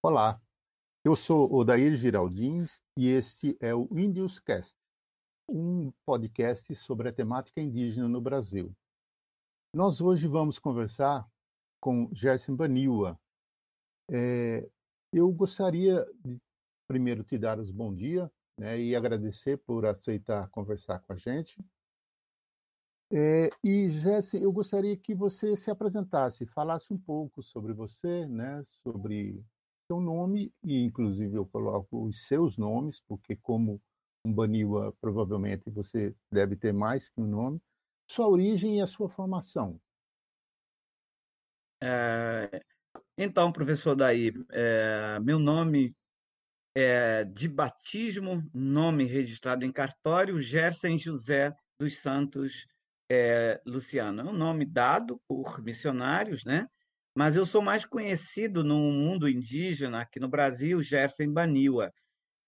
Olá, eu sou Odair Giraldins e este é o Indios Cast, um podcast sobre a temática indígena no Brasil. Nós hoje vamos conversar com Gerson Baniwa. É, eu gostaria de primeiro te dar os bom dia né, e agradecer por aceitar conversar com a gente. É, e, Jesse, eu gostaria que você se apresentasse, falasse um pouco sobre você, né, sobre seu nome, e inclusive eu coloco os seus nomes, porque como um Baniwa, provavelmente você deve ter mais que um nome, sua origem e a sua formação. É, então, professor Daí, é, meu nome é de batismo, nome registrado em cartório, Gerson José dos Santos é, Luciano. É um nome dado por missionários, né? Mas eu sou mais conhecido no mundo indígena, aqui no Brasil, Gerson Baniwa.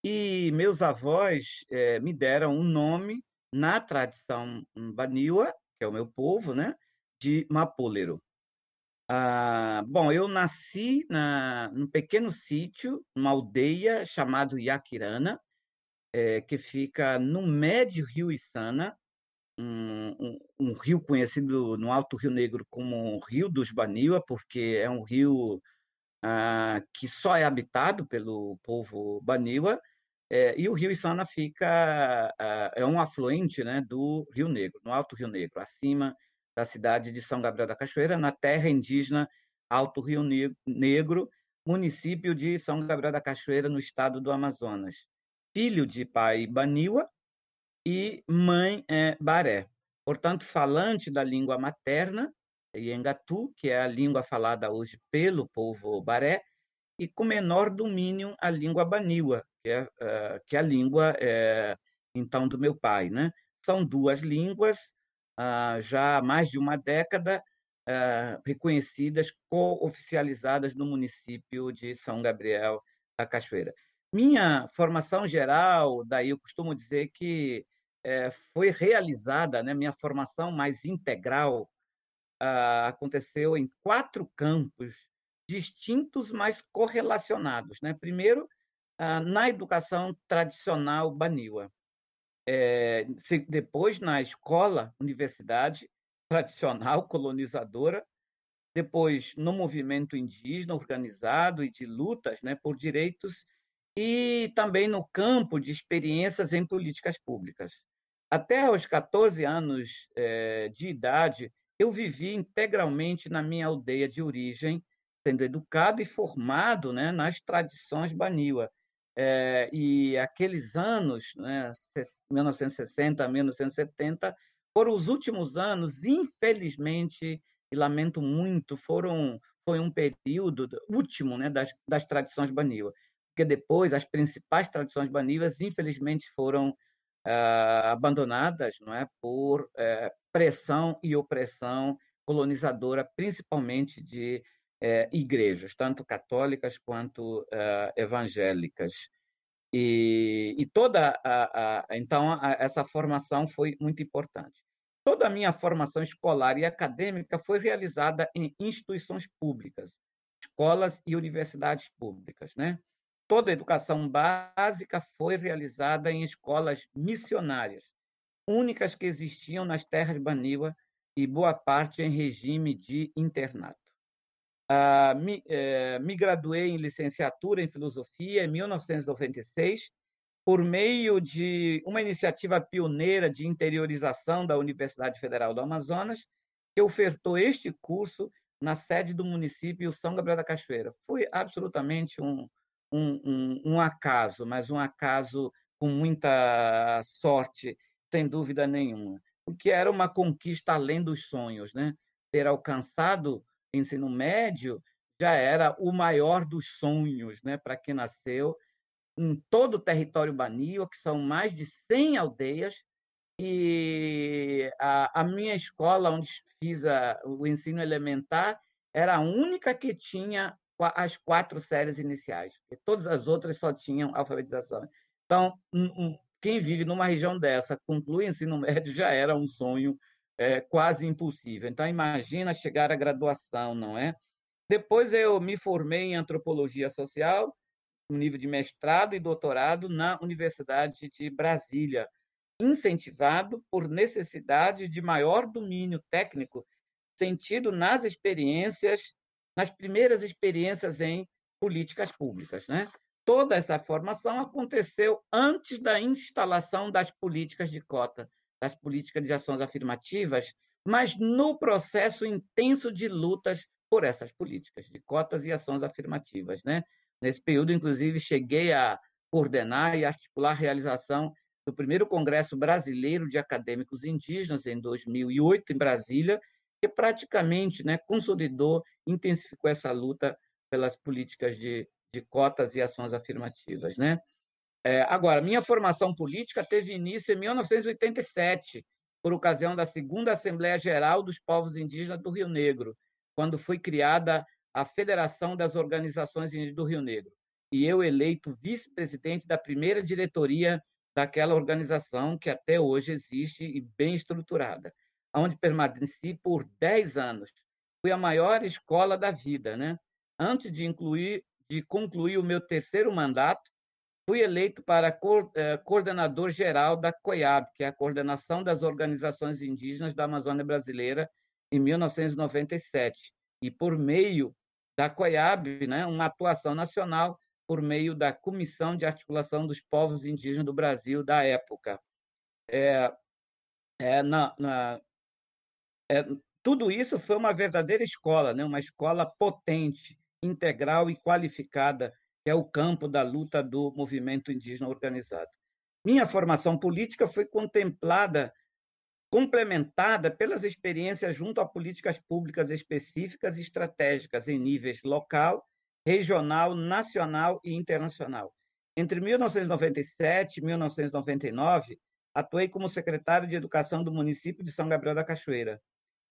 E meus avós é, me deram um nome na tradição Baniwa, que é o meu povo, né? De Mapolero. Ah, bom, eu nasci na, num pequeno sítio, numa aldeia chamada Yaquirana, é, que fica no médio rio Isana, um, um, rio conhecido no Alto Rio Negro como Rio dos Baniwa, porque é um rio ah, que só é habitado pelo povo Baniwa, é, e o rio Isana fica ah, é um afluente né, do Rio Negro, no Alto Rio Negro, acima da cidade de São Gabriel da Cachoeira, na terra indígena Alto Rio Negro, município de São Gabriel da Cachoeira, no estado do Amazonas. Filho de pai Baniwa e mãe é, Baré. Portanto, falante da língua materna, Iengatu, que é a língua falada hoje pelo povo Baré, e com menor domínio a língua Baniwa, que é, uh, que é a língua é, então do meu pai. Né? São duas línguas uh, já há mais de uma década uh, reconhecidas, co-oficializadas no município de São Gabriel da Cachoeira. Minha formação geral, daí eu costumo dizer que é, foi realizada, né, minha formação mais integral uh, aconteceu em quatro campos distintos, mas correlacionados. Né? Primeiro, uh, na educação tradicional baniwa. É, depois, na escola, universidade tradicional, colonizadora, depois no movimento indígena organizado e de lutas né, por direitos, e também no campo de experiências em políticas públicas. Até os 14 anos é, de idade, eu vivi integralmente na minha aldeia de origem, sendo educado e formado né, nas tradições Baniwa. É, e aqueles anos, né, 1960 1970, foram os últimos anos, infelizmente, e lamento muito, foram foi um período último né, das, das tradições Baniwa, porque depois as principais tradições Baniwas, infelizmente, foram uh, abandonadas não é, por uh, pressão e opressão colonizadora, principalmente de uh, igrejas, tanto católicas quanto evangélicas. E, e toda a, a então a, essa formação foi muito importante. Toda a minha formação escolar e acadêmica foi realizada em instituições públicas, escolas e universidades públicas, né? Toda a educação básica foi realizada em escolas missionárias, únicas que existiam nas terras Baniwa e boa parte em regime de internato. Ah, me, eh, me graduei em licenciatura em filosofia em 1996 por meio de uma iniciativa pioneira de interiorização da Universidade Federal do Amazonas, que ofertou este curso na sede do município São Gabriel da Cachoeira. Foi absolutamente um, um, um, um acaso, mas um acaso com muita sorte, sem dúvida nenhuma, porque era uma conquista além dos sonhos, né? Ter alcançado ensino médio já era o maior dos sonhos, né? Para quem nasceu em todo o território Banil, que são mais de 100 aldeias, e a, a minha escola, onde fiz a, o ensino elementar, era a única que tinha as quatro séries iniciais, todas as outras só tinham alfabetização. Então, quem vive numa região dessa, conclui ensino médio, já era um sonho é, quase impossível. Então, imagina chegar à graduação, não é? Depois eu me formei em antropologia social, no nível de mestrado e doutorado na Universidade de Brasília, incentivado por necessidade de maior domínio técnico sentido nas experiências, nas primeiras experiências em políticas públicas, né? Toda essa formação aconteceu antes da instalação das políticas de cota, das políticas de ações afirmativas, mas no processo intenso de lutas por essas políticas de cotas e ações afirmativas, né? Nesse período, inclusive, cheguei a coordenar e articular a realização do primeiro Congresso Brasileiro de Acadêmicos Indígenas em 2008 em Brasília, que praticamente, né, consolidou, intensificou essa luta pelas políticas de de cotas e ações afirmativas, né? É, agora, minha formação política teve início em 1987, por ocasião da segunda Assembleia Geral dos Povos Indígenas do Rio Negro, quando foi criada a Federação das Organizações Indígenas do Rio Negro, e eu eleito vice-presidente da primeira diretoria daquela organização que até hoje existe e bem estruturada, onde permaneci por 10 anos. Fui a maior escola da vida, né? Antes de incluir de concluir o meu terceiro mandato, fui eleito para eh, coordenador geral da COIAB, que é a Coordenação das Organizações Indígenas da Amazônia Brasileira, em 1997. E por meio da COIAB, né, uma atuação nacional por meio da Comissão de Articulação dos Povos Indígenas do Brasil da época. É, é, na, na, é, tudo isso foi uma verdadeira escola, né, uma escola potente, integral e qualificada, que é o campo da luta do movimento indígena organizado. Minha formação política foi contemplada, complementada pelas experiências junto a políticas públicas específicas e estratégicas em níveis local, regional, nacional e internacional. Entre 1997 e 1999, atuei como secretário de Educação do município de São Gabriel da Cachoeira.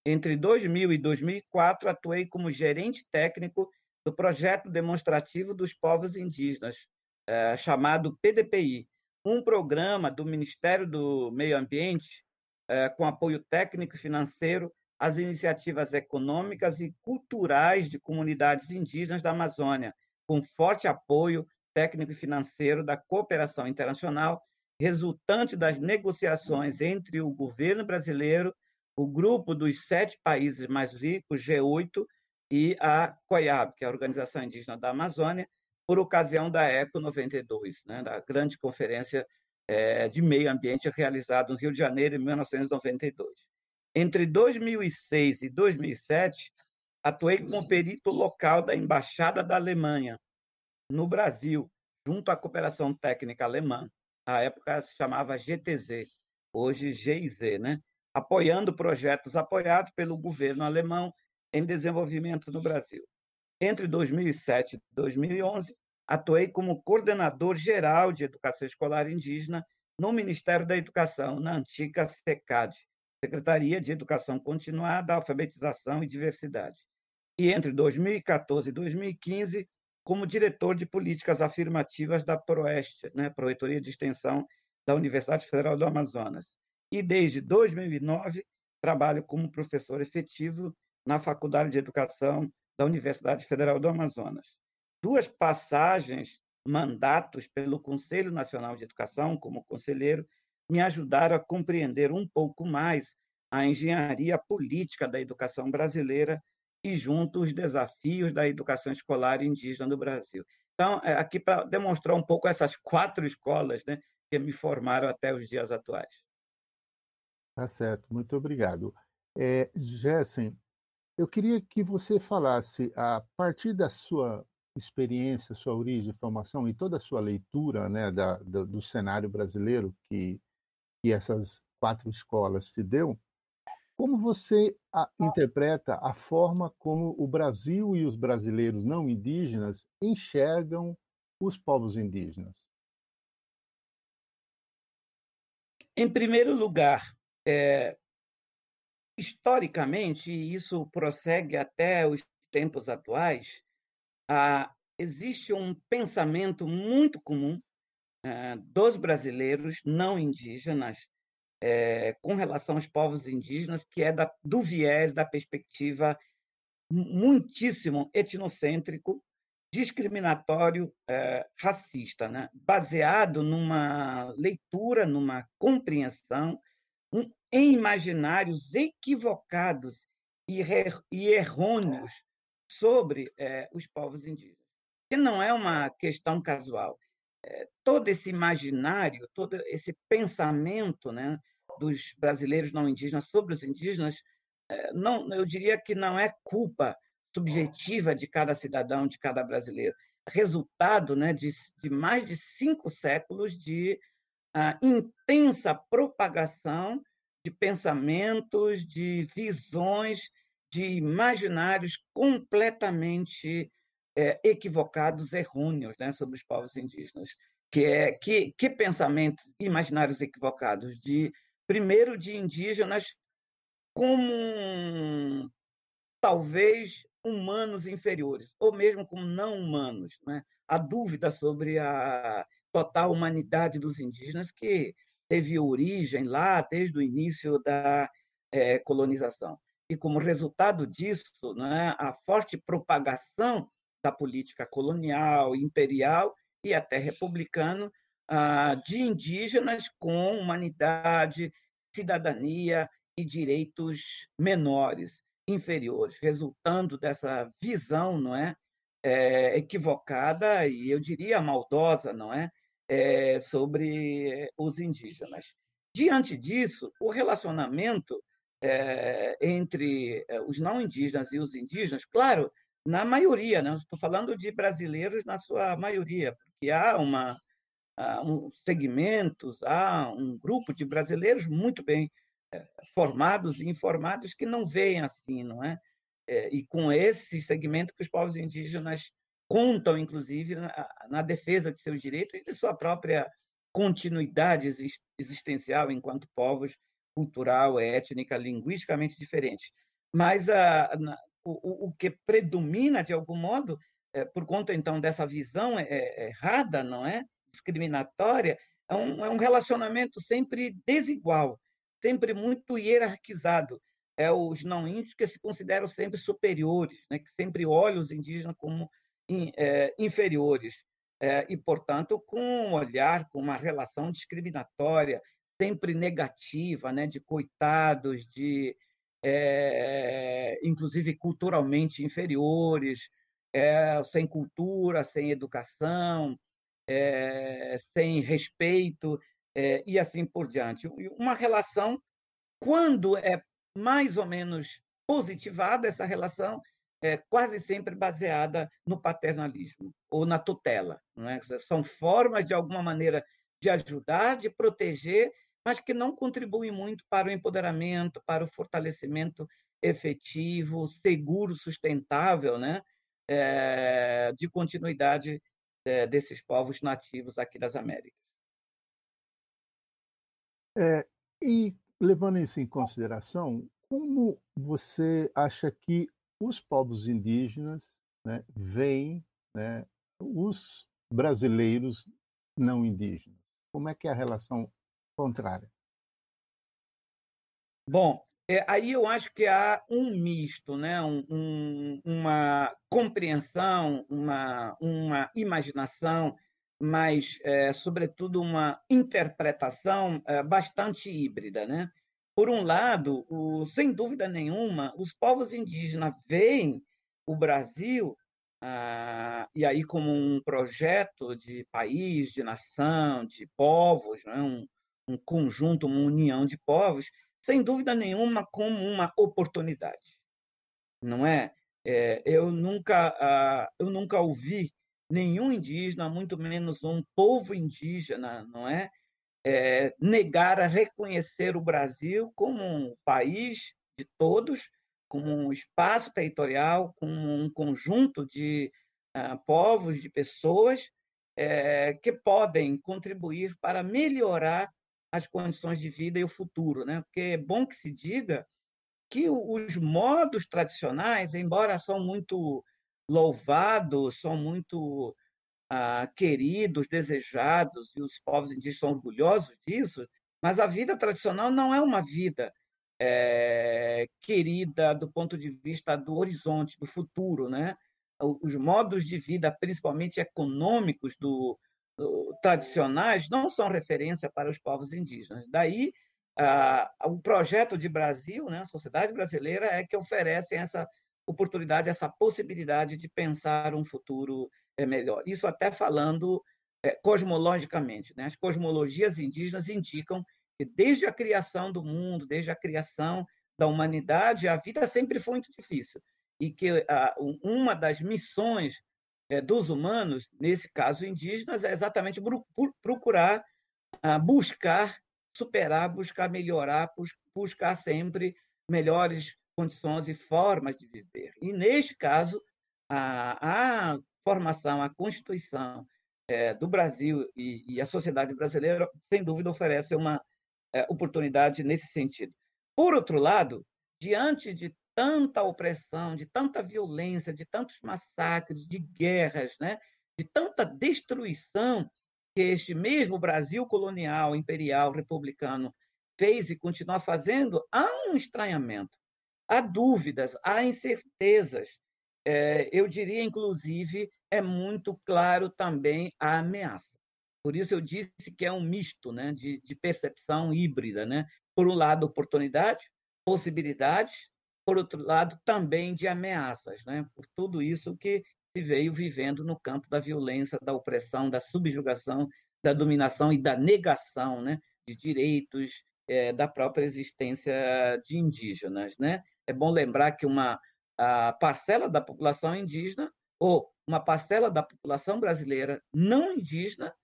Entre 2000 e 2004, atuei como gerente técnico do projeto demonstrativo dos povos indígenas, é, chamado PDPI, um programa do Ministério do Meio Ambiente é, com apoio técnico e financeiro às iniciativas econômicas e culturais de comunidades indígenas da Amazônia, com forte apoio técnico e financeiro da cooperação internacional resultante das negociações entre o governo brasileiro, o grupo dos sete países mais ricos, G8, e a COIAB, que é a Organização Indígena da Amazônia, por ocasião da ECO 92, né, da grande conferência é, de meio ambiente realizada no Rio de Janeiro em 1992. Entre 2006 e 2007, atuei como perito local da Embaixada da Alemanha no Brasil, junto à Cooperação Técnica Alemã. À época se chamava GTZ, hoje GIZ, né? Apoiando projetos apoiados pelo governo alemão em desenvolvimento no Brasil. Entre 2007 e 2011, atuei como coordenador geral de educação escolar indígena no Ministério da Educação, na antiga SECAD, Secretaria de Educação Continuada, Alfabetização e Diversidade. E entre 2014 e 2015, como diretor de políticas afirmativas da PROEST, né, de Extensão da Universidade Federal do Amazonas. E desde 2009, trabalho como professor efetivo na Faculdade de Educação da Universidade Federal do Amazonas. Duas passagens, mandatos pelo Conselho Nacional de Educação, como conselheiro, me ajudaram a compreender um pouco mais a engenharia política da educação brasileira e junto os desafios da educação escolar indígena no Brasil. Então, é, aqui para demonstrar um pouco essas quatro escolas né, que me formaram até os dias atuais. Tá certo, muito obrigado. É, Jessen, eu queria que você falasse, a partir da sua experiência, sua origem, formação e toda a sua leitura né, da, da, do cenário brasileiro que, que essas quatro escolas se deu, como você a, interpreta a forma como o Brasil e os brasileiros não indígenas enxergam os povos indígenas? Em primeiro lugar, é, historicamente, e isso prossegue até os tempos atuais, ah, existe um pensamento muito comum ah, dos brasileiros não indígenas é, com relação aos povos indígenas, que é da, do viés da perspectiva muitíssimo etnocêntrico, discriminatório, é, racista, né? baseado numa leitura, numa compreensão, em imaginários equivocados e, e errôneos sobre é, os povos indígenas, que não é uma questão casual. É, todo esse imaginário, todo esse pensamento né, dos brasileiros não indígenas sobre os indígenas, é, não, eu diria que não é culpa subjetiva de cada cidadão, de cada brasileiro, resultado né, de, de mais de cinco séculos de uh, intensa propagação de pensamentos, de visões, de imaginários completamente é, equivocados, errôneos né, sobre os povos indígenas. Que, é, que, que pensamentos, imaginários equivocados de primeiro de indígenas como talvez humanos inferiores, ou mesmo como não humanos. Né? A dúvida sobre a total humanidade dos indígenas, que teve origem lá desde o início da é, colonização. E como resultado disso, né, a forte propagação da política colonial, imperial e até republicano ah, de indígenas com humanidade, cidadania e direitos menores, inferiores, resultando dessa visão, não é, é equivocada e eu diria maldosa, não é, é sobre os indígenas. Diante disso, o relacionamento é, entre é, os não indígenas e os indígenas, claro, na maioria, né? estou falando de brasileiros na sua maioria, porque há uma um, segmentos, há um grupo de brasileiros muito bem formados e informados que não veem assim, não é e com esse segmento que os povos indígenas contam, inclusive, na, na defesa de seus direitos e de sua própria continuidade existencial enquanto povos cultural, étnica, linguisticamente diferentes. Mas a, o, o que predomina, de algum modo, é, por conta, então, dessa visão é, é, errada, não é? Discriminatória, é um, é um relacionamento sempre desigual, sempre muito hierarquizado. É os não índios que se consideram sempre superiores, né? que sempre olham os indígenas como é, inferiores. É, e, portanto, com um olhar, com uma relação discriminatória, sempre negativa, né, de coitados, de é, inclusive culturalmente inferiores, é, sem cultura, sem educação, é, sem respeito e assim por diante. Uma relação, quando é mais ou menos positivada essa relação, é quase sempre baseada no paternalismo ou na tutela. É? São formas, de alguma maneira, de ajudar, de proteger mas que não contribuem muito para o empoderamento, para o fortalecimento efetivo, seguro, sustentável, né? É, de continuidade é, desses povos nativos aqui das Américas. É, e levando isso em consideração, como você acha que os povos indígenas né, veem né, os brasileiros não indígenas? Como é que é a relação contrária? Bom, é, aí eu acho que há um misto, né? Um, um, uma compreensão, uma, uma imaginação, mas, é, sobretudo, uma interpretação é, bastante híbrida. Né? Por um lado, o, sem dúvida nenhuma, os povos indígenas veem o Brasil, ah, e aí como um projeto de país, de nação, de povos, né? um, um conjunto, uma união de povos, sem dúvida nenhuma, como uma oportunidade. Não é? é eu, nunca, uh, eu nunca ouvi nenhum indígena, muito menos um povo indígena, não é? É negar a reconhecer o Brasil como um país de todos, como um espaço territorial, como um conjunto de uh, povos, de pessoas é, que podem contribuir para melhorar as condições de vida e o futuro, né? Porque é bom que se diga que os modos tradicionais, embora são muito louvados, são muito ah, queridos, desejados, e os povos indígenas são orgulhosos disso, Mas a vida tradicional não é uma vida é, querida do ponto de vista do horizonte, do futuro, né? Os modos de vida, principalmente econômicos do, do tradicionais, não são referência para os povos indígenas. Daí ah, o projeto de Brasil, né, a sociedade brasileira, é que oferece essa oportunidade, essa possibilidade de pensar um futuro é, melhor. Isso até falando é, cosmologicamente. Né? As cosmologias indígenas indicam que desde a criação do mundo, desde a criação da humanidade, a vida sempre foi muito difícil. E que a, uma das missões é, dos humanos, nesse caso indígenas, é exatamente procurar buscar superar, buscar melhorar, buscar sempre melhores condições e formas de viver. E, neste caso, a, a formação, a Constituição é, do Brasil e, e, a sociedade brasileira, sem dúvida, oferece uma é, oportunidade nesse sentido. Por outro lado, diante de tanta opressão, de tanta violência, de tantos massacres, de guerras, né, de tanta destruição que este mesmo Brasil colonial, imperial, republicano fez e continua fazendo, há um estranhamento, há dúvidas, há incertezas. É, eu diria, inclusive, é muito claro também a ameaça. Por isso eu disse que é um misto né, de, de percepção híbrida. Né? Por um lado, oportunidade, possibilidades, por outro lado, também de ameaças, né? por tudo isso que se veio vivendo no campo da violência, da opressão, da subjugação, da dominação e da negação né, de direitos é, da própria existência de indígenas. Né? É bom lembrar que uma parcela da população indígena ou uma parcela da população brasileira não indígena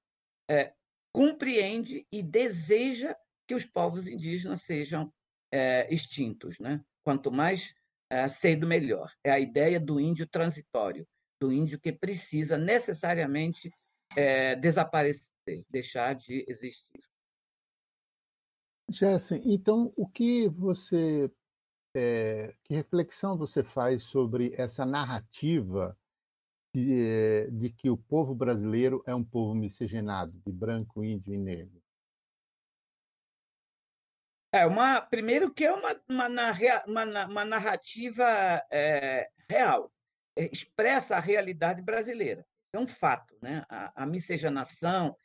é, compreende e deseja que os povos indígenas sejam é, extintos. Né? Quanto mais é, cedo, melhor. É a ideia do índio transitório do índio que precisa necessariamente é, desaparecer, deixar de existir. Jessen, então o que você, é, que reflexão você faz sobre essa narrativa de, de, que o povo brasileiro é um povo miscigenado, de branco, índio e negro? É uma, primeiro que é uma, uma, uma, uma narrativa é, real. Expressa a realidade brasileira. É um fato, né? A, a miscigenação,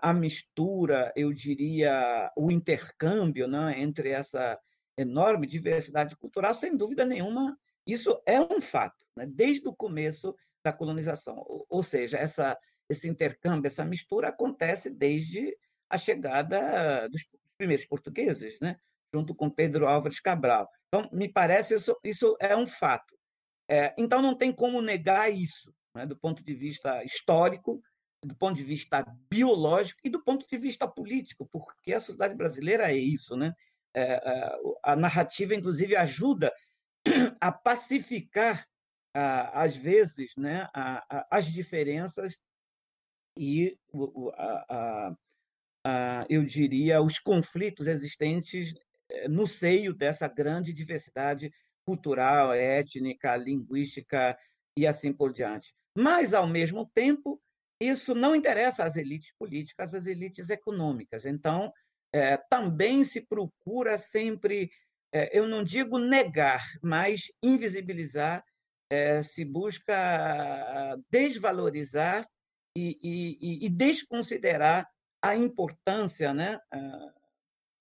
a mistura, eu diria, o intercâmbio né, entre essa enorme diversidade cultural, sem dúvida nenhuma, isso é um fato, né? desde o começo da colonização. Ou seja, essa, esse intercâmbio, essa mistura acontece desde a chegada dos primeiros portugueses, né? junto com Pedro Álvares Cabral. Então, me parece isso, isso é um fato. É, então, não tem como negar isso, né, do ponto de vista histórico, do ponto de vista biológico e do ponto de vista político, porque a sociedade brasileira é isso. Né? É, é a narrativa, inclusive, ajuda a pacificar, às vezes, né, as diferenças e, eu diria, os conflitos existentes é, no seio dessa grande diversidade cultural, étnica, linguística e assim por diante. Mas, ao mesmo tempo, isso não interessa às elites políticas, às elites econômicas. Então, é, também se procura sempre, é, eu não digo negar, mas invisibilizar, é, se busca desvalorizar e, e, e desconsiderar a importância né,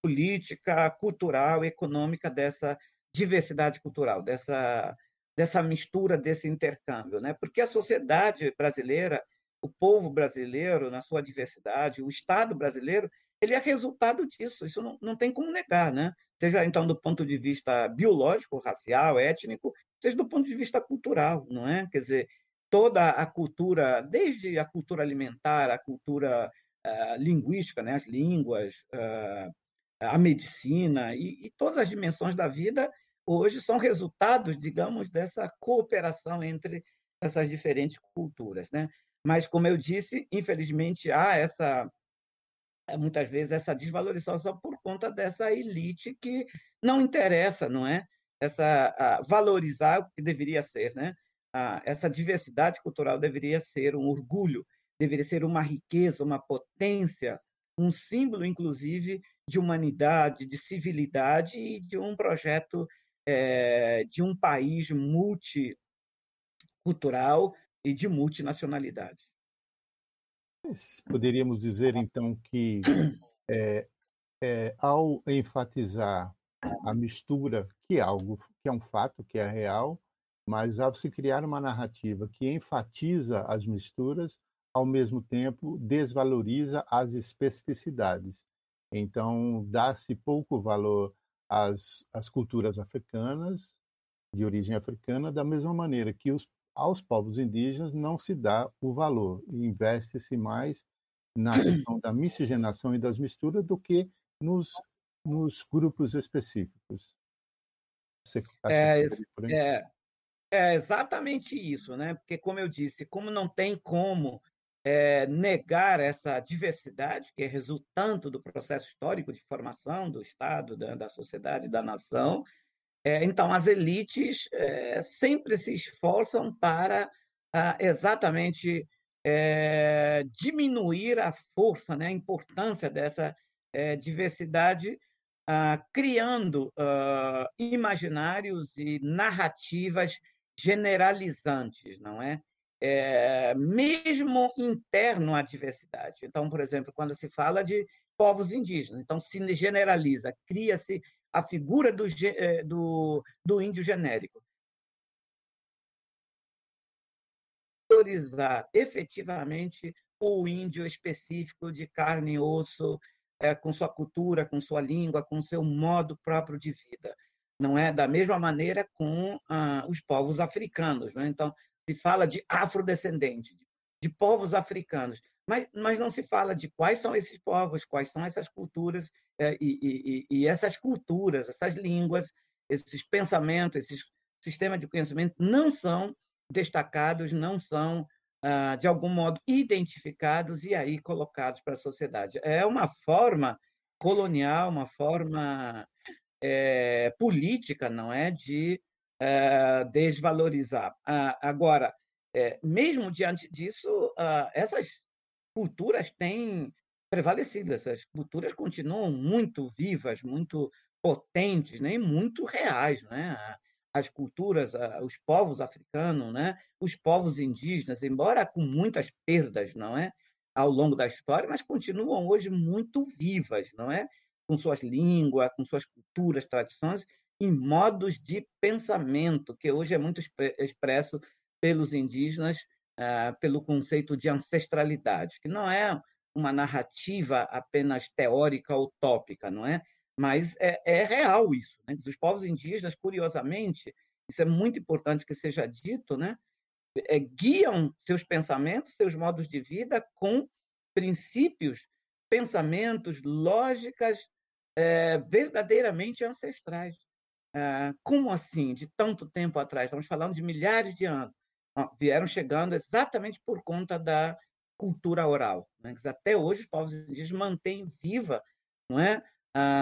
política, cultural, econômica dessa diversidade cultural, dessa, dessa mistura, desse intercâmbio. Né? Porque a sociedade brasileira, o povo brasileiro, na sua diversidade, o Estado brasileiro, ele é resultado disso, isso não, não tem como negar, né? seja então do ponto de vista biológico, racial, étnico, seja do ponto de vista cultural, não é? Quer dizer, toda a cultura, desde a cultura alimentar, a cultura uh, linguística, né? as línguas, uh, a medicina e, e, todas as dimensões da vida hoje são resultados, digamos, dessa cooperação entre essas diferentes culturas, né? Mas, como eu disse, infelizmente há essa muitas vezes essa desvalorização por conta dessa elite que não interessa, não é? Essa valorizar o que deveria ser, né? essa diversidade cultural deveria ser um orgulho, deveria ser uma riqueza, uma potência, um símbolo, inclusive, de humanidade, de civilidade e de um projeto é, de um país multicultural e de multinacionalidade. Poderíamos dizer, então, que é, é, ao enfatizar a mistura, que é algo que é um fato, que é real, mas ao se criar uma narrativa que enfatiza as misturas, ao mesmo tempo desvaloriza as especificidades. Então, dá-se pouco valor às, às culturas africanas, de origem africana, da mesma maneira que os, aos povos indígenas não se dá o valor, e investe-se mais na questão da miscigenação e das misturas do que nos, nos grupos específicos. Você é, é, é exatamente isso, né? Porque, como eu disse, como não tem como é, negar essa diversidade que é resultante do processo histórico de formação do Estado, da, da sociedade, da nação. É, então, as elites é, sempre se esforçam para ah, exatamente diminuir a força, né, a importância dessa diversidade, ah, criando ah, imaginários e narrativas generalizantes, não é? é, mesmo interno à diversidade. Então, por exemplo, quando se fala de povos indígenas, então se generaliza, cria-se a figura do, eh, do, do índio genérico. Valorizar efetivamente o índio específico de carne e osso, é, com sua cultura, com sua língua, com seu modo próprio de vida. Não é da mesma maneira com ah, os povos africanos. Né? Então, se fala de afrodescendente, de povos africanos, mas, mas não se fala de quais são esses povos, quais são essas culturas, é, e, e, e essas culturas, essas línguas, esses pensamentos, esses sistemas de conhecimento não são destacados, não são, ah, de algum modo, identificados e aí colocados para a sociedade. É uma forma colonial, uma forma é, política, não é, de é, desvalorizar. Ah, agora, é, mesmo diante disso, ah, essas culturas têm prevalecido, essas culturas continuam muito vivas, muito potentes, né, e muito reais. Né? As culturas, os povos africanos, né, os povos indígenas, embora com muitas perdas não é, ao longo da história, mas continuam hoje muito vivas, não é? com suas línguas, com suas culturas, tradições, em modos de pensamento, que hoje é muito expresso pelos indígenas, pelo conceito de ancestralidade, que não é uma narrativa apenas teórica ou utópica, não é? Mas é, é real isso. Né? Os povos indígenas, curiosamente, isso é muito importante que seja dito, né? É, guiam seus pensamentos, seus modos de vida com princípios, pensamentos, lógicas é, verdadeiramente ancestrais. Ah, como assim, de tanto tempo atrás? Estamos falando de milhares de anos. Vieram chegando exatamente por conta da cultura oral. Né? Até hoje, os povos indígenas mantêm viva não é?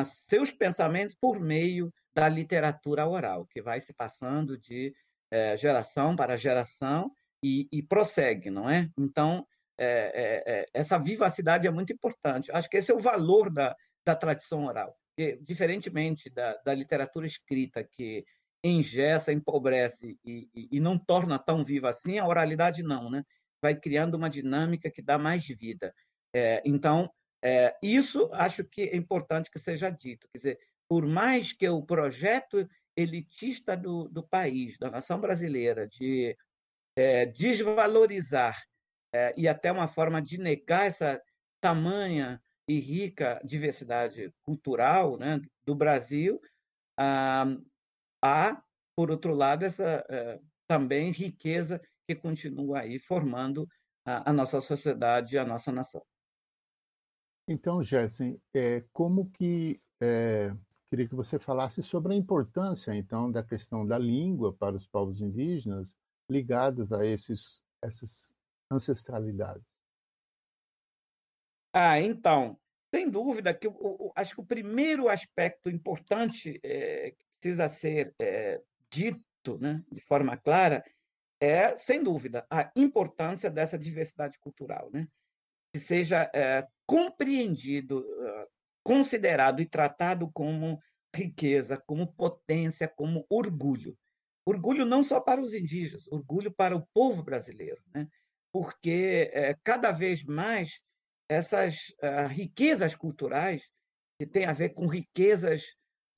Seus pensamentos por meio da literatura oral, que vai se passando de é, geração para geração e, e, prossegue, não é? Então, é, é, essa vivacidade é muito importante. Acho que esse é o valor da, da tradição oral que, diferentemente da, da literatura escrita, que engessa, empobrece e, e, e, não torna tão viva assim, a oralidade não, né? Vai criando uma dinâmica que dá mais vida. É, então, é, isso acho que é importante que seja dito. Quer dizer, por mais que o projeto elitista do, do país, da nação brasileira, de é, desvalorizar é, e até uma forma de negar essa tamanha e rica diversidade cultural né, do Brasil, ah, há, por outro lado, essa eh, também riqueza que continua aí formando a, a nossa sociedade e a nossa nação. Então, Jessen, é, como que é, queria que você falasse sobre a importância, então, da questão da língua para os povos indígenas ligados a esses, essas ancestralidades? Ah, então, sem dúvida que eu, eu, acho que o primeiro aspecto importante é, precisa ser é, dito né, de forma clara é, sem dúvida, a importância dessa diversidade cultural, né? que seja é, compreendido uh, considerado e tratado como riqueza, como potência, como orgulho. Orgulho não só para os indígenas, orgulho para o povo brasileiro, né? porque é, cada vez mais essas uh, riquezas culturais, que têm a ver com riquezas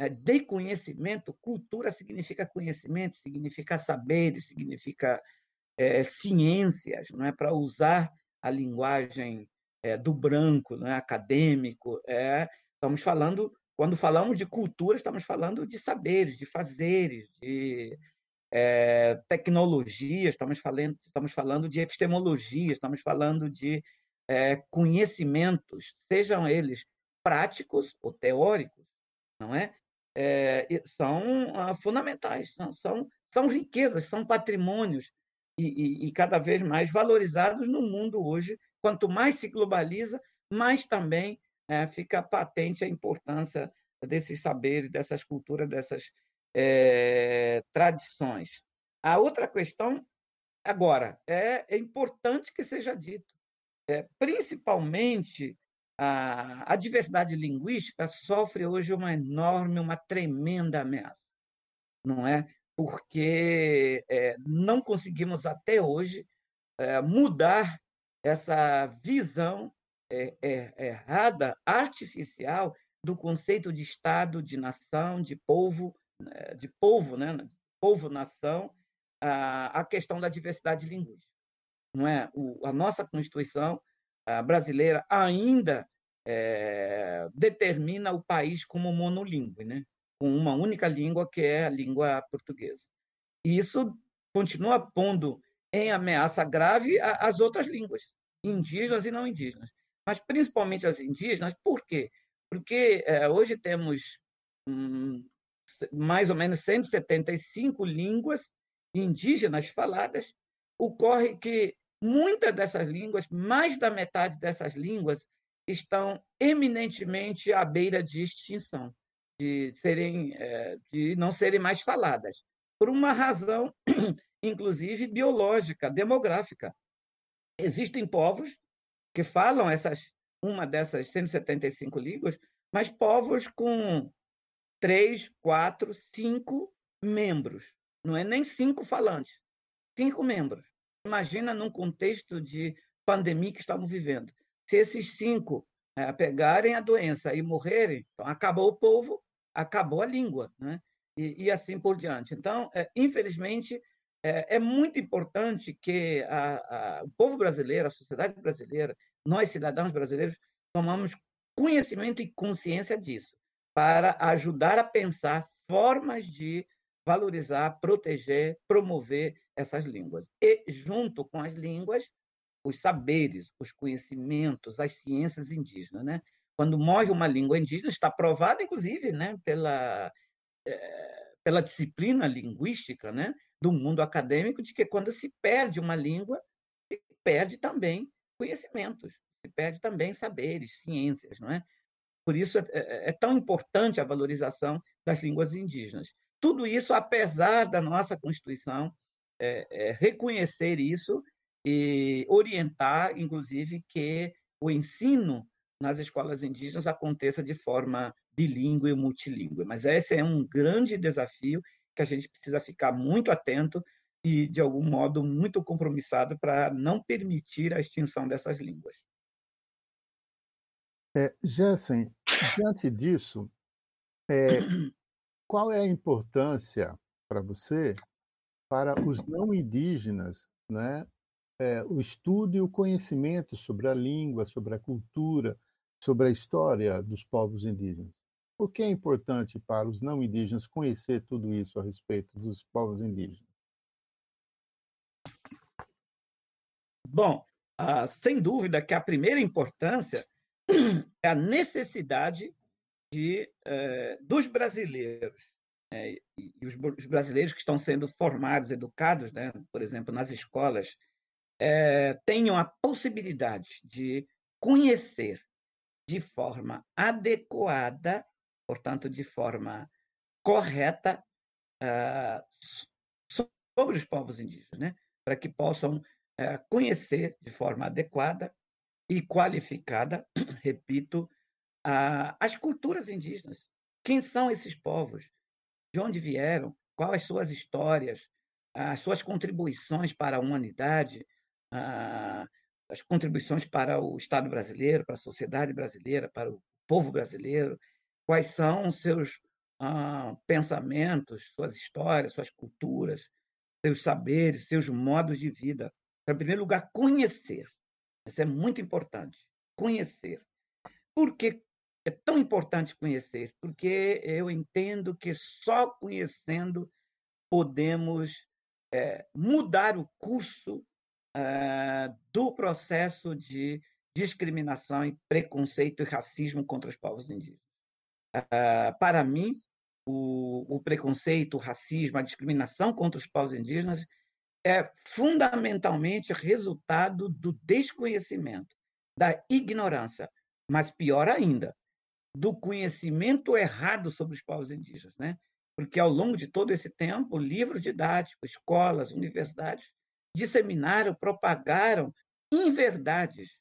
de conhecimento, cultura significa conhecimento, significa saberes, significa uh, ciências, não é para usar a linguagem do branco, não é acadêmico, é, estamos falando quando falamos de cultura, estamos falando de saberes, de fazeres, de é, tecnologia, estamos falando, estamos falando de epistemologia, estamos falando de é, conhecimentos, sejam eles práticos ou teóricos, não é? É são ah, fundamentais, são, são, são riquezas, são patrimônios e, e, e cada vez mais valorizados no mundo hoje. Quanto mais se globaliza, mais também é, fica patente a importância desses saberes, dessas culturas, dessas é, tradições. A outra questão, agora, é, é importante que seja dito, é, principalmente a, a diversidade linguística sofre hoje uma enorme, uma tremenda ameaça, não é? Porque é, não conseguimos até hoje é, mudar essa visão é, é, errada, artificial, do conceito de Estado, de nação, de povo, né, de povo, né? povo-nação, a, a questão da diversidade linguística. Não é? O, a nossa Constituição brasileira ainda é, determina o país como monolíngue, né? com uma única língua, que é a língua portuguesa. E isso continua pondo em ameaça grave as outras línguas, indígenas e não indígenas mas principalmente as indígenas. Por quê? Porque é, hoje temos hum, mais ou menos 175 línguas indígenas faladas. Ocorre que muitas dessas línguas, mais da metade dessas línguas, estão eminentemente à beira de extinção, de, serem, é, de não serem mais faladas, por uma razão, inclusive, biológica, demográfica. Existem povos que falam essas uma dessas 175 línguas, mas povos com três, quatro, cinco membros. Não é nem cinco falantes, cinco membros. Imagina num contexto de pandemia que estamos vivendo. Se esses cinco é, pegarem a doença e morrerem, então acabou o povo, acabou a língua, né? e, e assim por diante. Então, é, infelizmente, é, é muito importante que a, a, o povo brasileiro, a sociedade brasileira, nós cidadãos brasileiros, tomamos conhecimento e consciência disso, para ajudar a pensar formas de valorizar, proteger, promover essas línguas. E, junto com as línguas, os saberes, os conhecimentos, as ciências indígenas. Né? Quando morre uma língua indígena, está provado, inclusive, né, pela, é, pela disciplina linguística, né, do mundo acadêmico de que quando se perde uma língua, se perde também conhecimentos, se perde também saberes, ciências, não é? Por isso é, é, é tão importante a valorização das línguas indígenas. Tudo isso, apesar da nossa Constituição é, é, reconhecer isso e orientar, inclusive, que o ensino nas escolas indígenas aconteça de forma bilíngue e multilíngue. Mas esse é um grande desafio que a gente precisa ficar muito atento e, de algum modo, muito compromissado para não permitir a extinção dessas línguas. É, Jessen, diante disso, é, qual é a importância para você para os não indígenas, né, é, o estudo e o conhecimento sobre a língua, sobre a cultura, sobre a história dos povos indígenas? Por que é importante para os não indígenas conhecer tudo isso a respeito dos povos indígenas? Bom, sem dúvida que a primeira importância é a necessidade de, eh, dos brasileiros, né, e os, os, brasileiros que estão sendo formados, educados, né, por exemplo, nas escolas, eh, tenham a possibilidade de conhecer de forma adequada portanto, de forma correta uh, sobre os povos indígenas, né? para que possam uh, conhecer de forma adequada e qualificada, repito, as culturas indígenas. Quem são esses povos? De onde vieram? Quais as suas histórias? As suas contribuições para a humanidade? As contribuições para o Estado brasileiro, para a sociedade brasileira, para o povo brasileiro? Quais são seus pensamentos, suas histórias, suas culturas, seus saberes, seus modos de vida? Em primeiro lugar, conhecer. Isso é muito importante. Conhecer. Por que é tão importante conhecer? Porque eu entendo que só conhecendo podemos é, mudar o curso é, do processo de discriminação e preconceito e racismo contra os povos indígenas. É, para mim, o, o preconceito, o racismo, a discriminação contra os povos indígenas é fundamentalmente resultado do desconhecimento, da ignorância, mas pior ainda, do conhecimento errado sobre os povos indígenas, né? Porque ao longo de todo esse tempo, livros didáticos, escolas, universidades disseminaram, propagaram inverdades,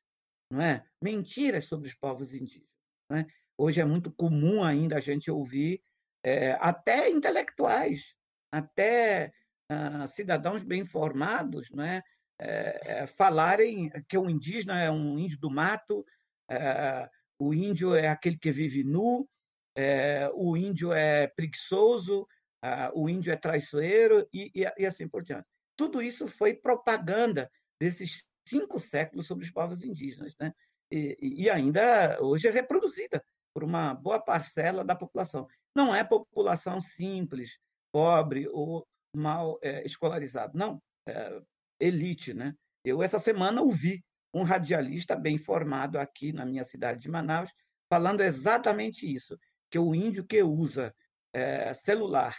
não é? Mentiras sobre os povos indígenas. Não é? Hoje é muito comum ainda a gente ouvir é, até intelectuais, até uh, cidadãos bem informados, não é? É, falarem que o indígena é um índio do mato, é, o índio é aquele que vive nu, é, o índio é preguiçoso, o índio é traiçoeiro e, e, e, assim por diante. Tudo isso foi propaganda desses cinco séculos sobre os povos indígenas, né? E, e ainda hoje é reproduzida por uma boa parcela da população. Não é população simples, pobre ou mal é, escolarizada, não, é elite, né? Eu essa semana ouvi um radialista bem formado aqui na minha cidade de Manaus, falando exatamente isso, que o índio que usa é, celular,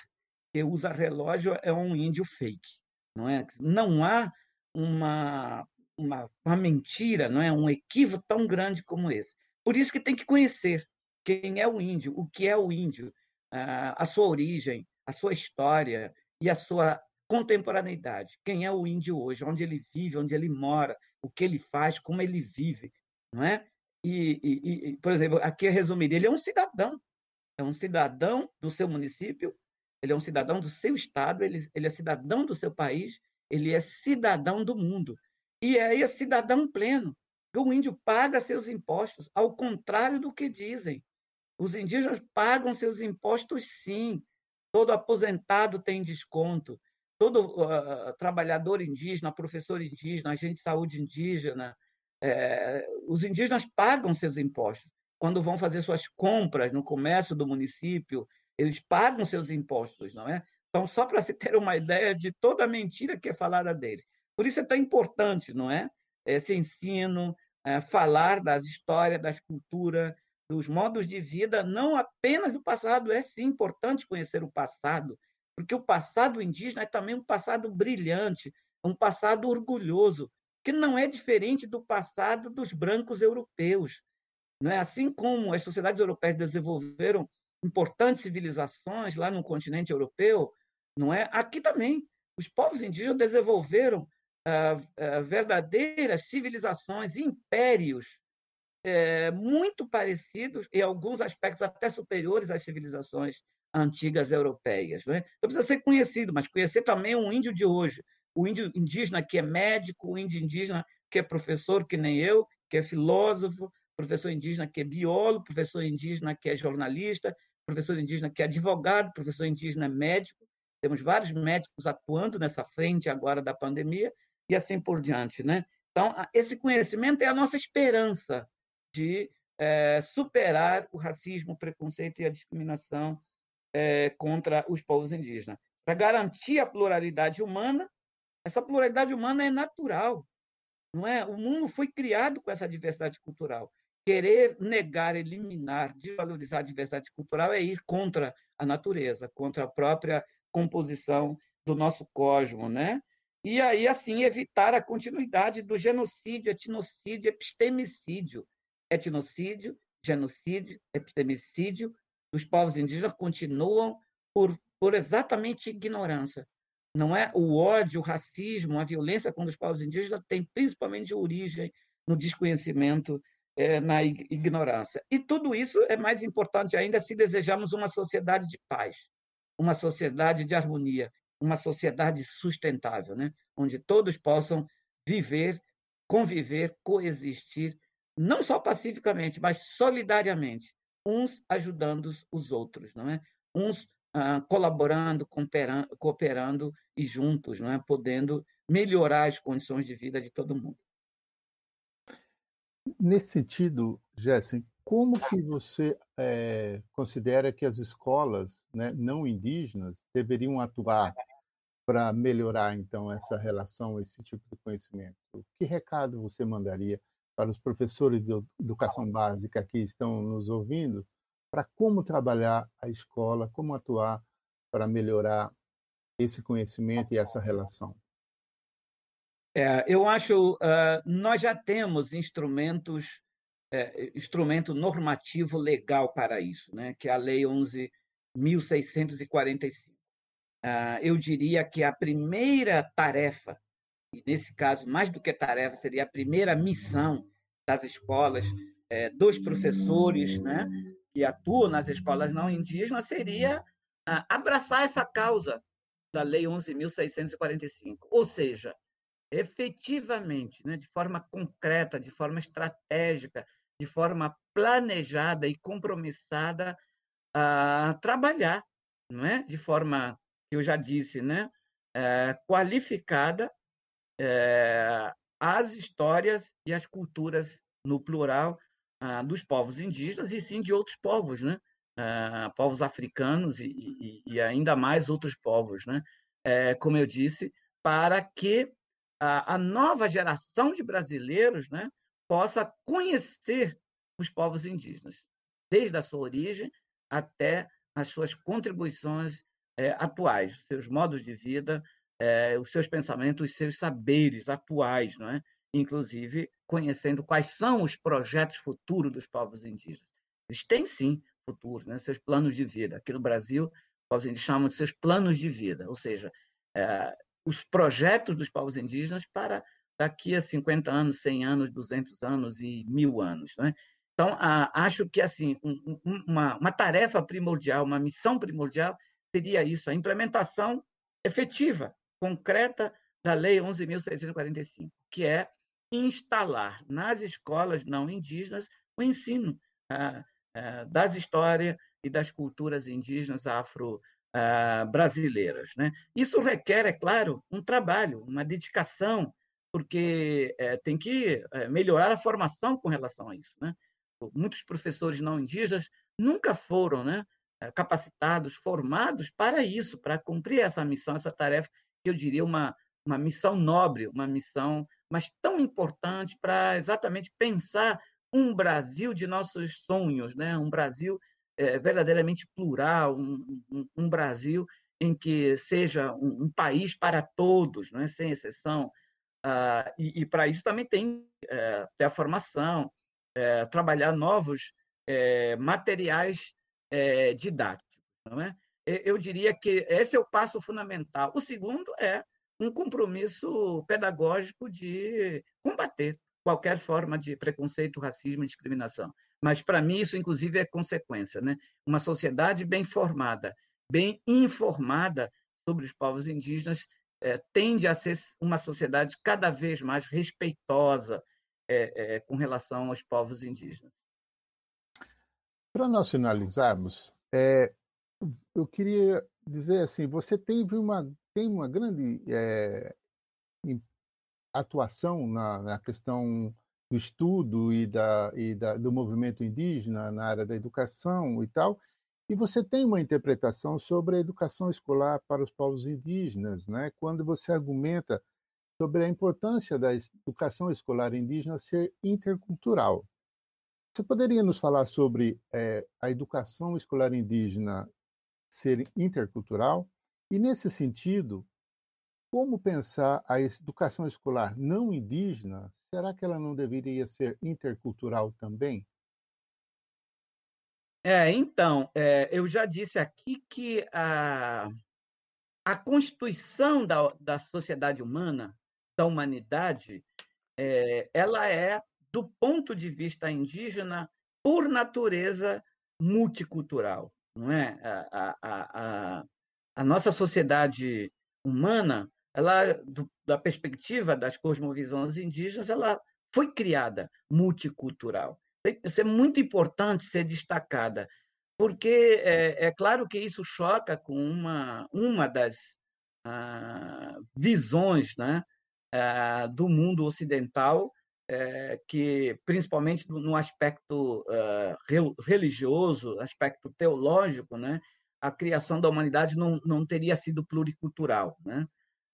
que usa relógio, é um índio fake. Não, é? não há uma, uma, uma mentira, não é um equívoco tão grande como esse. Por isso que tem que conhecer quem é o índio, o que é o índio, a sua origem, a sua história e a sua contemporaneidade. Quem é o índio hoje? Onde ele vive, onde ele mora, o que ele faz, como ele vive, não é? E, e, e por exemplo, aqui eu resumiria, ele é um cidadão, é um cidadão do seu município, ele é um cidadão do seu estado, ele, ele é cidadão do seu país, ele é cidadão do mundo. E é esse cidadão pleno. O índio paga seus impostos, ao contrário do que dizem. Os indígenas pagam seus impostos, sim. Todo aposentado tem desconto todo uh, trabalhador indígena, professor indígena, agente de saúde indígena, é, os indígenas pagam seus impostos. Quando vão fazer suas compras no comércio do município, eles pagam seus impostos, não é? Então, só para se ter uma ideia de toda a mentira que é falada deles. Por isso é tão importante, não é? Esse ensino, é, falar das histórias, das culturas, dos modos de vida, não apenas do passado. É sim importante conhecer o passado, porque o passado indígena é também um passado brilhante, um passado orgulhoso, que não é diferente do passado dos brancos europeus. Não é assim como as sociedades europeias desenvolveram importantes civilizações lá no continente europeu, não é? Aqui também os povos indígenas desenvolveram ah, ah, verdadeiras civilizações, impérios é, muito parecidos, em alguns aspectos até superiores às civilizações antigas europeias. Né? Então precisa ser conhecido, mas conhecer também um índio de hoje, o índio indígena que é médico, o índio indígena que é professor, que nem eu, que é filósofo, professor indígena que é biólogo, professor indígena que é jornalista, professor indígena que é advogado, professor indígena médico. Temos vários médicos atuando nessa frente agora da pandemia e assim por diante, né? Então, esse conhecimento é a nossa esperança de é, superar o racismo, o preconceito e a discriminação é, contra os povos indígenas. Para garantir a pluralidade humana, essa pluralidade humana é natural, não é? O mundo foi criado com essa diversidade cultural. Querer negar, eliminar, desvalorizar a diversidade cultural é ir contra a natureza, contra a própria composição do nosso cosmo, né? E aí, assim, evitar a continuidade do genocídio, etnocídio, epistemicídio. Etnocídio, genocídio, epistemicídio, dos povos indígenas continuam por, por exatamente ignorância. Não é o ódio, o racismo, a violência contra os povos indígenas tem principalmente origem no desconhecimento é, na ignorância. E tudo isso é mais importante ainda se desejamos uma sociedade de paz, uma sociedade de harmonia, uma sociedade sustentável, né? onde todos possam viver, conviver, coexistir, não só pacificamente, mas solidariamente, uns ajudando os outros, não é? uns ah, colaborando, cooperando, cooperando e juntos, não é? podendo melhorar as condições de vida de todo mundo. Nesse sentido, Jessen, como que você é, considera que as escolas né, não indígenas deveriam atuar para melhorar, então, essa relação, esse tipo de conhecimento? Que recado você mandaria para os professores de educação básica que estão nos ouvindo para como trabalhar a escola, como atuar para melhorar esse conhecimento e essa relação? É, eu acho uh, nós já temos instrumentos, é, instrumento normativo legal para isso, né? que é a Lei 11.645. Uh, eu diria que a primeira tarefa, e nesse caso, mais do que tarefa, seria a primeira missão das escolas, é, dos professores né? que atuam nas escolas não indígenas, seria uh, abraçar essa causa da Lei 11.645. Ou seja, efetivamente, né, de forma concreta, de forma estratégica, de forma planejada e compromissada a trabalhar, não é? De forma eu já disse, né, é, qualificada é, as histórias e as culturas no plural ah, dos povos indígenas e sim de outros povos, né? Ah, povos africanos e, e, e, ainda mais outros povos, né? É, como eu disse, para que a, a nova geração de brasileiros né, possa conhecer os povos indígenas, desde a sua origem até as suas contribuições é, atuais, seus modos de vida, é, os seus pensamentos, os seus saberes atuais, não é? inclusive conhecendo quais são os projetos futuros dos povos indígenas. Eles têm, sim, futuros, né? seus planos de vida. Aqui no Brasil, os povos indígenas chamam de seus planos de vida, ou seja, é, os projetos dos povos indígenas para daqui a 50 anos, 100 anos, 200 anos e mil anos. Né? Então, acho que assim um, uma, uma tarefa primordial, uma missão primordial seria isso, a implementação efetiva, concreta da Lei 11.645, que é instalar nas escolas não indígenas o ensino ah, ah, das histórias e das culturas indígenas afro uh, brasileiras. Né? Isso requer, é claro, um trabalho, uma dedicação, porque é, tem que é, melhorar a formação com relação a isso. Né? Muitos professores não indígenas nunca foram né, é, capacitados, formados para isso, para cumprir essa missão, essa tarefa, eu diria uma, uma missão nobre, uma missão, mas tão importante para exatamente pensar um Brasil de nossos sonhos, né? um Brasil é, verdadeiramente plural, um, um, um, Brasil em que seja um, um, país para todos, não é? sem exceção. Ah, e, e para isso também tem é, ter a formação, é, trabalhar novos materiais didáticos. Não é? Eu diria que esse é o passo fundamental. O segundo é um compromisso pedagógico de combater qualquer forma de preconceito, racismo e discriminação. Mas, para mim, isso, inclusive, é consequência. Né? Uma sociedade bem formada, bem informada sobre os povos indígenas, é, tende a ser uma sociedade cada vez mais respeitosa é, é, com relação aos povos indígenas. Para nós finalizarmos, eu queria dizer assim, você teve uma tem uma grande atuação na, na questão do estudo e, da, e da, do movimento indígena na área da educação e tal, e você tem uma interpretação sobre a educação escolar para os povos indígenas, né? quando você argumenta sobre a importância da educação escolar indígena ser intercultural. Você poderia nos falar sobre é, a educação escolar indígena ser intercultural? E, nesse sentido, como pensar a educação escolar não indígena? Será que ela não deveria ser intercultural também? É, então, é, eu já disse aqui que a, a constituição da, da sociedade humana, da humanidade, é, ela é do ponto de vista indígena, por natureza, multicultural. Não é? a, a, a, a nossa sociedade humana, ela, do, da perspectiva das cosmovisões indígenas, ela foi criada multicultural. Isso é muito importante ser destacada, porque é, é claro que isso choca com uma, uma das ah, visões né, ah, do mundo ocidental, é, que, principalmente no aspecto ah, religioso, aspecto teológico, né, a criação da humanidade não, não teria sido pluricultural, né?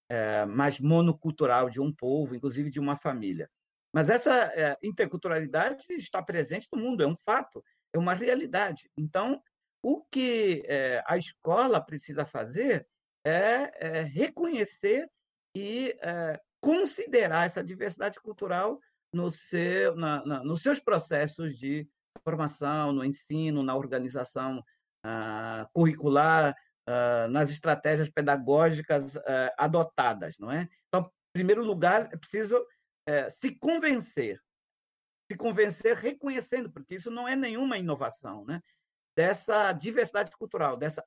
É, mas monocultural de um povo, inclusive de uma família. Mas essa é, interculturalidade está presente no mundo, é um fato, é uma realidade. Então, o que a escola precisa fazer é, reconhecer e considerar essa diversidade cultural no seu, na, na, nos seus processos de formação, no ensino, na organização uh, curricular, uh, nas estratégias pedagógicas uh, adotadas, não é? Então, em primeiro lugar, é preciso eh, se convencer, se convencer reconhecendo, porque isso não é nenhuma inovação, né? Dessa diversidade cultural, dessa,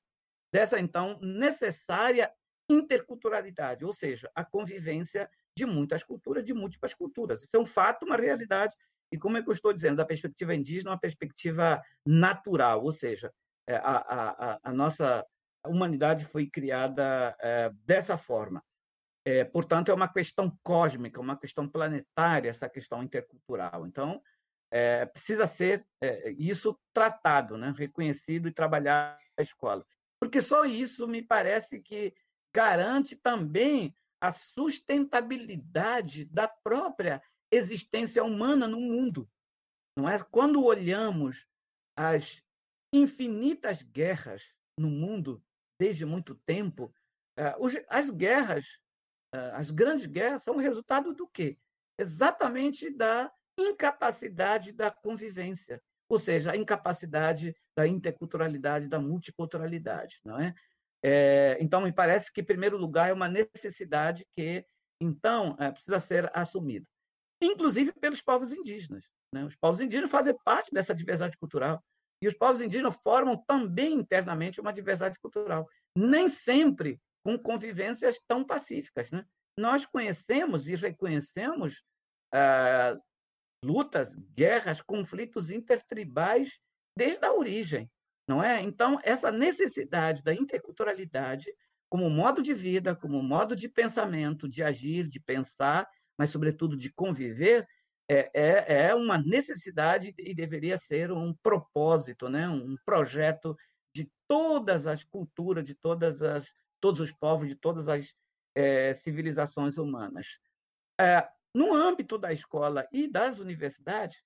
dessa então necessária interculturalidade, ou seja, a convivência de muitas culturas, de múltiplas culturas. Isso é um fato, uma realidade. E como é que eu estou dizendo, da perspectiva indígena, uma perspectiva natural, ou seja, é, a, a, a nossa humanidade foi criada é, dessa forma. É, portanto, é uma questão cósmica, uma questão planetária, essa questão intercultural. Então, é, precisa ser é, isso tratado, né? reconhecido e trabalhado na escola. Porque só isso me parece que garante também a sustentabilidade da própria existência humana no mundo. Não é? Quando olhamos as infinitas guerras no mundo desde muito tempo. Eh, as guerras, eh, as grandes guerras, são resultado do quê? Exatamente da incapacidade da convivência, ou seja, a incapacidade da interculturalidade, da multiculturalidade, não é? É então, me parece que, em primeiro lugar, é uma necessidade que, então, é, precisa ser assumida, inclusive pelos povos indígenas. Né? Os povos indígenas fazem parte dessa diversidade cultural. E os povos indígenas formam também internamente uma diversidade cultural, nem sempre com convivências tão pacíficas. Né? Nós conhecemos e reconhecemos ah, lutas, guerras, conflitos intertribais desde a origem, não é? Então, essa necessidade da interculturalidade como modo de vida, como modo de pensamento, de agir, de pensar, mas, sobretudo, de conviver, é, é, é uma necessidade e deveria ser um propósito, né? um projeto de todas as culturas, de todas as, todos os povos, de todas as é, civilizações humanas. É, no âmbito da escola e das universidades,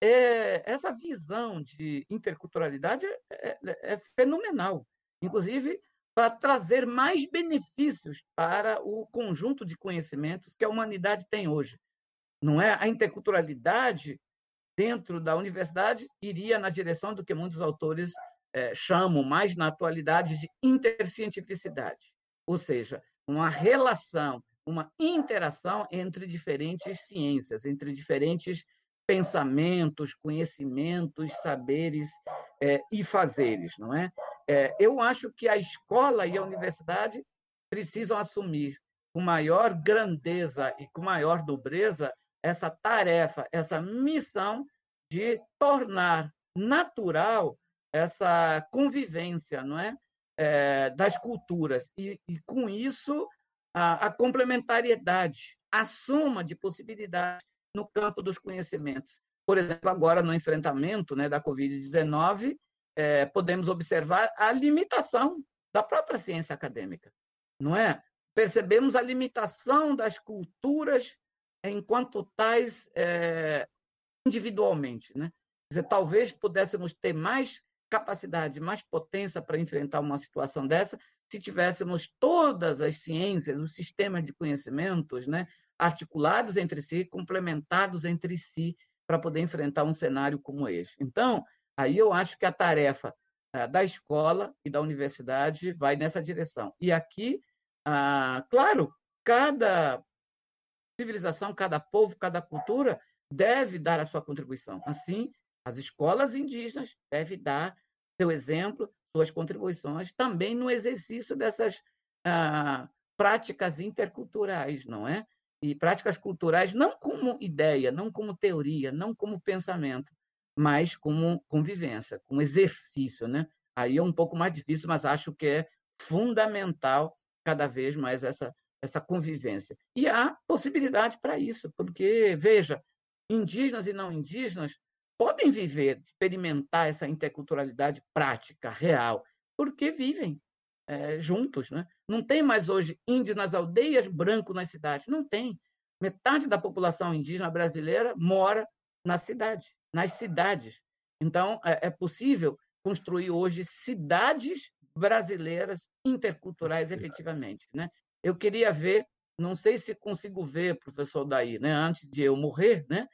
é, essa visão de interculturalidade é, é, é fenomenal, inclusive para trazer mais benefícios para o conjunto de conhecimentos que a humanidade tem hoje não é? A interculturalidade dentro da universidade iria na direção do que muitos autores é, chamam mais na atualidade de intercientificidade, ou seja, uma relação, uma interação entre diferentes ciências, entre diferentes pensamentos, conhecimentos, saberes é, e fazeres, não é? é? Eu acho que a escola e a universidade precisam assumir com maior grandeza e com maior dobreza essa tarefa, essa missão de tornar natural essa convivência, não é, é das culturas e, e com isso a, a, complementariedade, a soma de possibilidades no campo dos conhecimentos. Por exemplo, agora no enfrentamento né, da Covid-19, é, podemos observar a limitação da própria ciência acadêmica, não é? Percebemos a limitação das culturas enquanto tais é, individualmente. Né? Quer dizer, talvez pudéssemos ter mais capacidade, mais potência para enfrentar uma situação dessa se tivéssemos todas as ciências, os sistemas de conhecimentos né, articulados entre si, complementados entre si, para poder enfrentar um cenário como esse. Então, aí eu acho que a tarefa é, da escola e da universidade vai nessa direção. E aqui, ah, claro, cada civilização, cada povo, cada cultura deve dar a sua contribuição. Assim, as escolas indígenas devem dar seu exemplo, suas contribuições também no exercício dessas ah, práticas interculturais, não é? E práticas culturais não como ideia, não como teoria, não como pensamento, mas como convivência, como exercício, né? Aí é um pouco mais difícil, mas acho que é fundamental cada vez mais essa essa convivência. E há possibilidade para isso, porque veja, indígenas e não indígenas podem viver, experimentar essa interculturalidade prática, real, porque vivem é, juntos. Né? Não tem mais hoje índio nas aldeias, branco nas cidades. Não tem. Metade da população indígena brasileira mora na cidade, nas cidades. Então, é, é possível construir hoje cidades brasileiras interculturais efetivamente. Né? Eu queria ver, não sei se consigo ver, professor Daí, né, antes de eu morrer, né,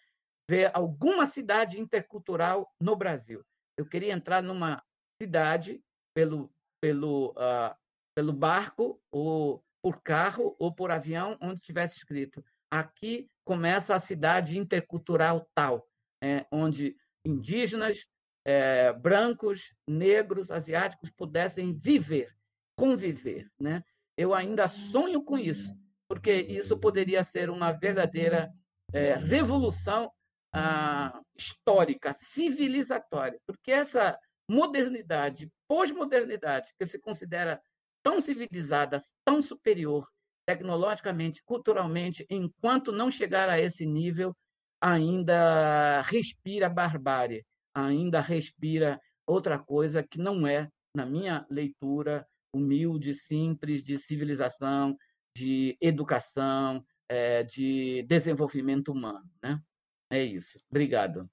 ver alguma cidade intercultural no Brasil. Eu queria entrar numa cidade pelo pelo, uh, pelo barco, ou por carro, ou por avião, onde tivesse escrito: aqui começa a cidade intercultural tal, é, onde indígenas, é, brancos, negros, asiáticos pudessem viver, conviver. Né? Eu ainda sonho com isso, porque isso poderia ser uma verdadeira é, revolução ah, histórica, civilizatória, porque essa modernidade, pós-modernidade, que se considera tão civilizada, tão superior tecnologicamente, culturalmente, enquanto não chegar a esse nível, ainda respira barbárie, ainda respira outra coisa que não é, na minha leitura, humilde, simples, de civilização, de educação, é, de desenvolvimento humano. Né? É isso. Obrigado.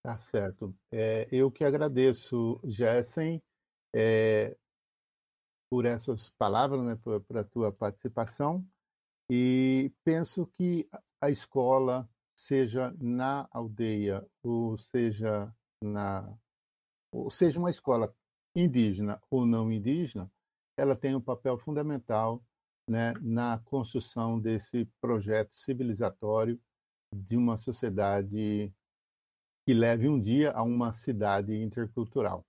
Tá certo. É, eu que agradeço, Jessen, é, por essas palavras, né, por, por a tua participação, e penso que a escola, seja na aldeia ou seja na ou seja uma escola indígena ou não indígena, ela tem um papel fundamental né, na construção desse projeto civilizatório de uma sociedade que leve um dia a uma cidade intercultural.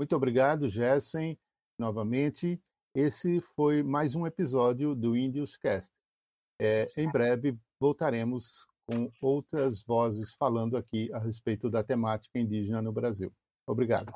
Muito obrigado, Jessen, novamente. Esse foi mais um episódio do Indios Cast. É, em breve voltaremos com outras vozes falando aqui a respeito da temática indígena no Brasil. Obrigado.